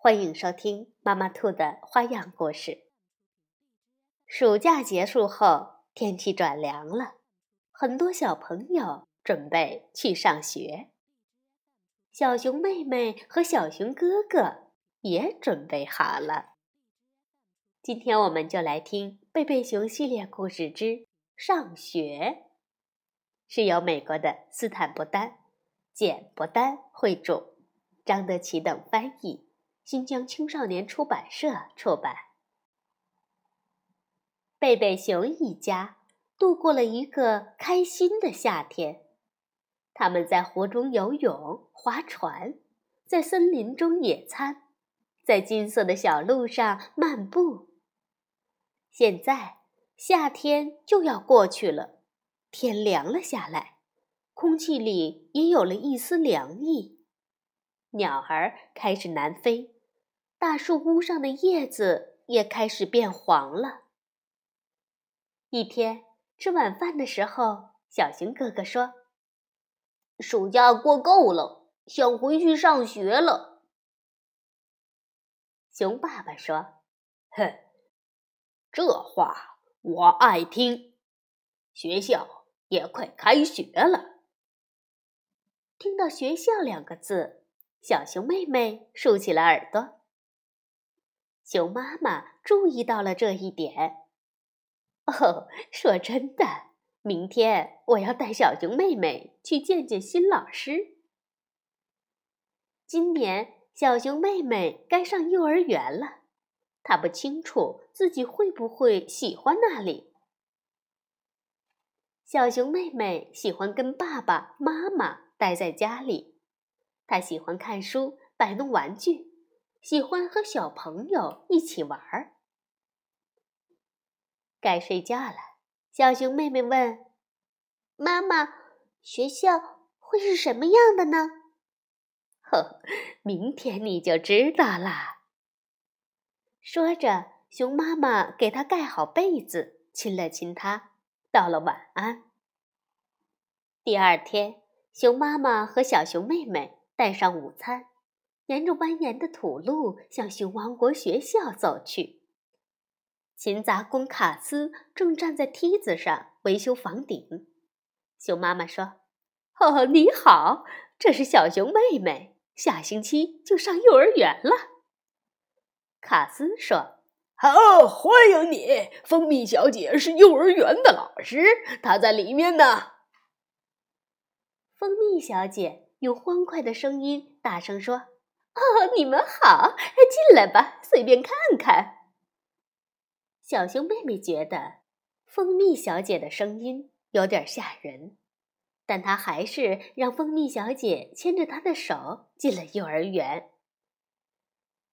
欢迎收听妈妈兔的花样故事。暑假结束后，天气转凉了，很多小朋友准备去上学。小熊妹妹和小熊哥哥也准备好了。今天我们就来听《贝贝熊系列故事之上学》，是由美国的斯坦伯丹、简伯丹绘著，张德奇等翻译。新疆青少年出版社出版。贝贝熊一家度过了一个开心的夏天，他们在湖中游泳、划船，在森林中野餐，在金色的小路上漫步。现在夏天就要过去了，天凉了下来，空气里也有了一丝凉意，鸟儿开始南飞。大树屋上的叶子也开始变黄了。一天吃晚饭的时候，小熊哥哥说：“暑假过够了，想回去上学了。”熊爸爸说：“哼，这话我爱听。学校也快开学了。”听到“学校”两个字，小熊妹妹竖起了耳朵。熊妈妈注意到了这一点。哦，说真的，明天我要带小熊妹妹去见见新老师。今年小熊妹妹该上幼儿园了，她不清楚自己会不会喜欢那里。小熊妹妹喜欢跟爸爸妈妈待在家里，她喜欢看书、摆弄玩具。喜欢和小朋友一起玩儿。该睡觉了，小熊妹妹问：“妈妈，学校会是什么样的呢？”“呵，明天你就知道了。”说着，熊妈妈给他盖好被子，亲了亲他，道了晚安。第二天，熊妈妈和小熊妹妹带上午餐。沿着蜿蜒的土路向熊王国学校走去。勤杂工卡斯正站在梯子上维修房顶。熊妈妈说：“哦，你好，这是小熊妹妹，下星期就上幼儿园了。”卡斯说：“好，欢迎你，蜂蜜小姐是幼儿园的老师，她在里面呢。”蜂蜜小姐用欢快的声音大声说。哦，你们好，进来吧，随便看看。小熊妹妹觉得蜂蜜小姐的声音有点吓人，但她还是让蜂蜜小姐牵着她的手进了幼儿园。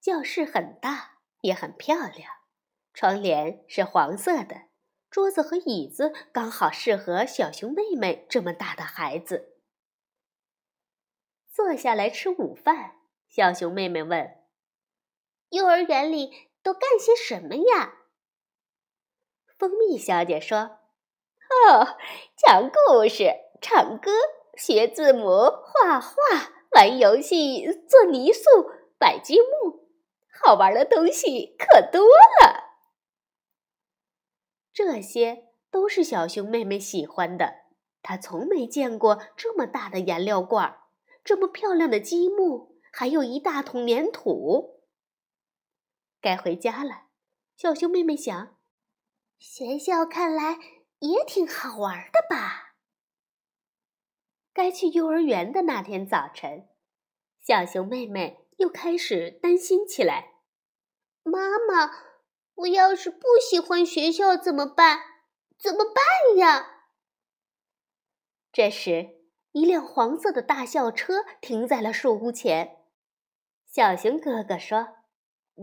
教室很大，也很漂亮，窗帘是黄色的，桌子和椅子刚好适合小熊妹妹这么大的孩子。坐下来吃午饭。小熊妹妹问：“幼儿园里都干些什么呀？”蜂蜜小姐说：“哦，讲故事、唱歌、学字母、画画、玩游戏、做泥塑、摆积木，好玩的东西可多了。这些都是小熊妹妹喜欢的。她从没见过这么大的颜料罐，这么漂亮的积木。”还有一大桶粘土。该回家了，小熊妹妹想。学校看来也挺好玩的吧？该去幼儿园的那天早晨，小熊妹妹又开始担心起来。妈妈，我要是不喜欢学校怎么办？怎么办呀？这时，一辆黄色的大校车停在了树屋前。小熊哥哥说：“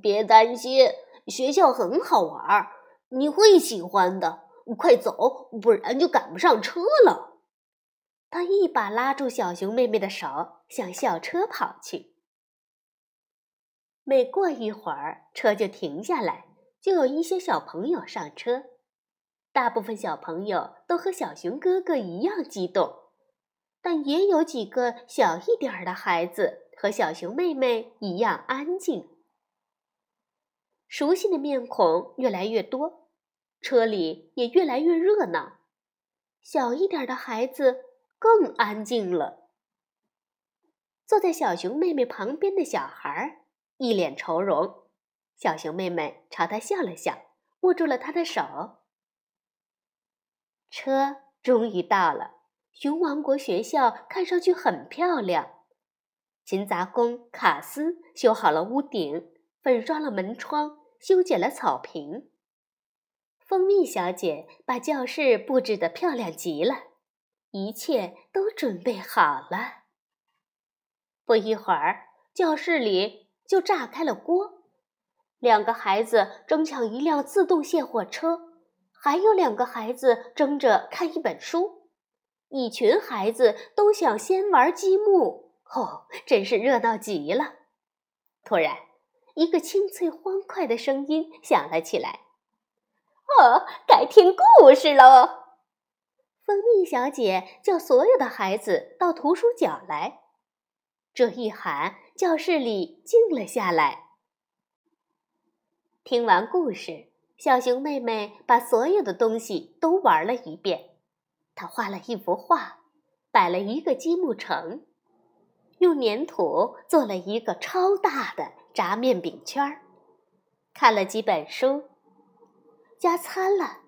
别担心，学校很好玩，你会喜欢的。快走，不然就赶不上车了。他一把拉住小熊妹妹的手，向校车跑去。每过一会儿，车就停下来，就有一些小朋友上车。大部分小朋友都和小熊哥哥一样激动，但也有几个小一点的孩子和小熊妹妹一样安静。熟悉的面孔越来越多，车里也越来越热闹。小一点的孩子更安静了。坐在小熊妹妹旁边的小孩一脸愁容，小熊妹妹朝他笑了笑，握住了他的手。车终于到了，熊王国学校看上去很漂亮。勤杂工卡斯修好了屋顶，粉刷了门窗，修剪了草坪。蜂蜜小姐把教室布置的漂亮极了，一切都准备好了。不一会儿，教室里就炸开了锅，两个孩子争抢一辆自动卸货车。还有两个孩子争着看一本书，一群孩子都想先玩积木，哦，真是热闹极了。突然，一个清脆欢快的声音响了起来：“哦，该听故事喽！”蜂蜜小姐叫所有的孩子到图书角来。这一喊，教室里静了下来。听完故事。小熊妹妹把所有的东西都玩了一遍，她画了一幅画，摆了一个积木城，用粘土做了一个超大的炸面饼圈儿，看了几本书，加餐了。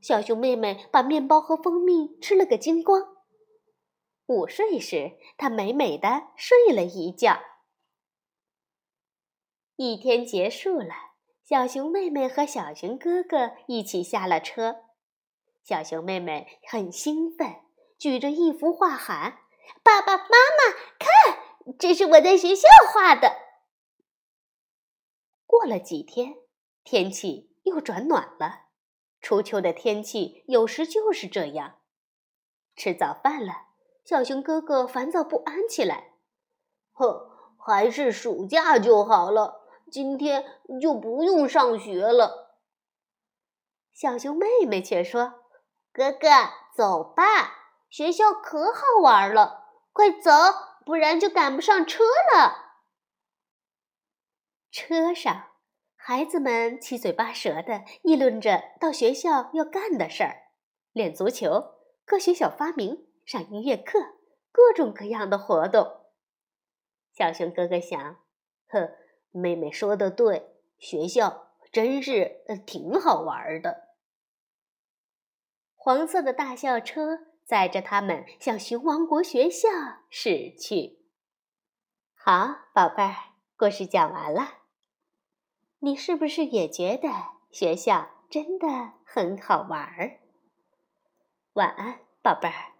小熊妹妹把面包和蜂蜜吃了个精光。午睡时，她美美的睡了一觉。一天结束了。小熊妹妹和小熊哥哥一起下了车，小熊妹妹很兴奋，举着一幅画喊：“爸爸妈妈，看，这是我在学校画的。”过了几天，天气又转暖了。初秋的天气有时就是这样。吃早饭了，小熊哥哥烦躁不安起来：“哼，还是暑假就好了。”今天就不用上学了。小熊妹妹却说：“哥哥，走吧，学校可好玩了，快走，不然就赶不上车了。”车上，孩子们七嘴八舌的议论着到学校要干的事儿：练足球、科学小发明、上音乐课，各种各样的活动。小熊哥哥想：“呵。”妹妹说的对，学校真是挺好玩的。黄色的大校车载着他们向熊王国学校驶去。好，宝贝儿，故事讲完了。你是不是也觉得学校真的很好玩儿？晚安，宝贝儿。